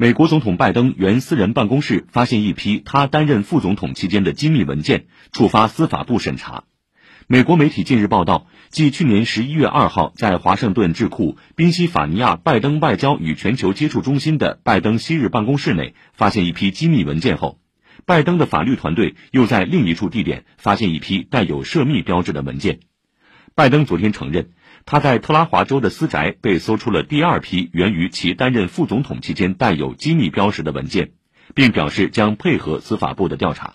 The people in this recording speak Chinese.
美国总统拜登原私人办公室发现一批他担任副总统期间的机密文件，触发司法部审查。美国媒体近日报道，继去年十一月二号在华盛顿智库宾夕法尼亚拜登外交与全球接触中心的拜登昔日办公室内发现一批机密文件后，拜登的法律团队又在另一处地点发现一批带有涉密标志的文件。拜登昨天承认。他在特拉华州的私宅被搜出了第二批源于其担任副总统期间带有机密标识的文件，并表示将配合司法部的调查。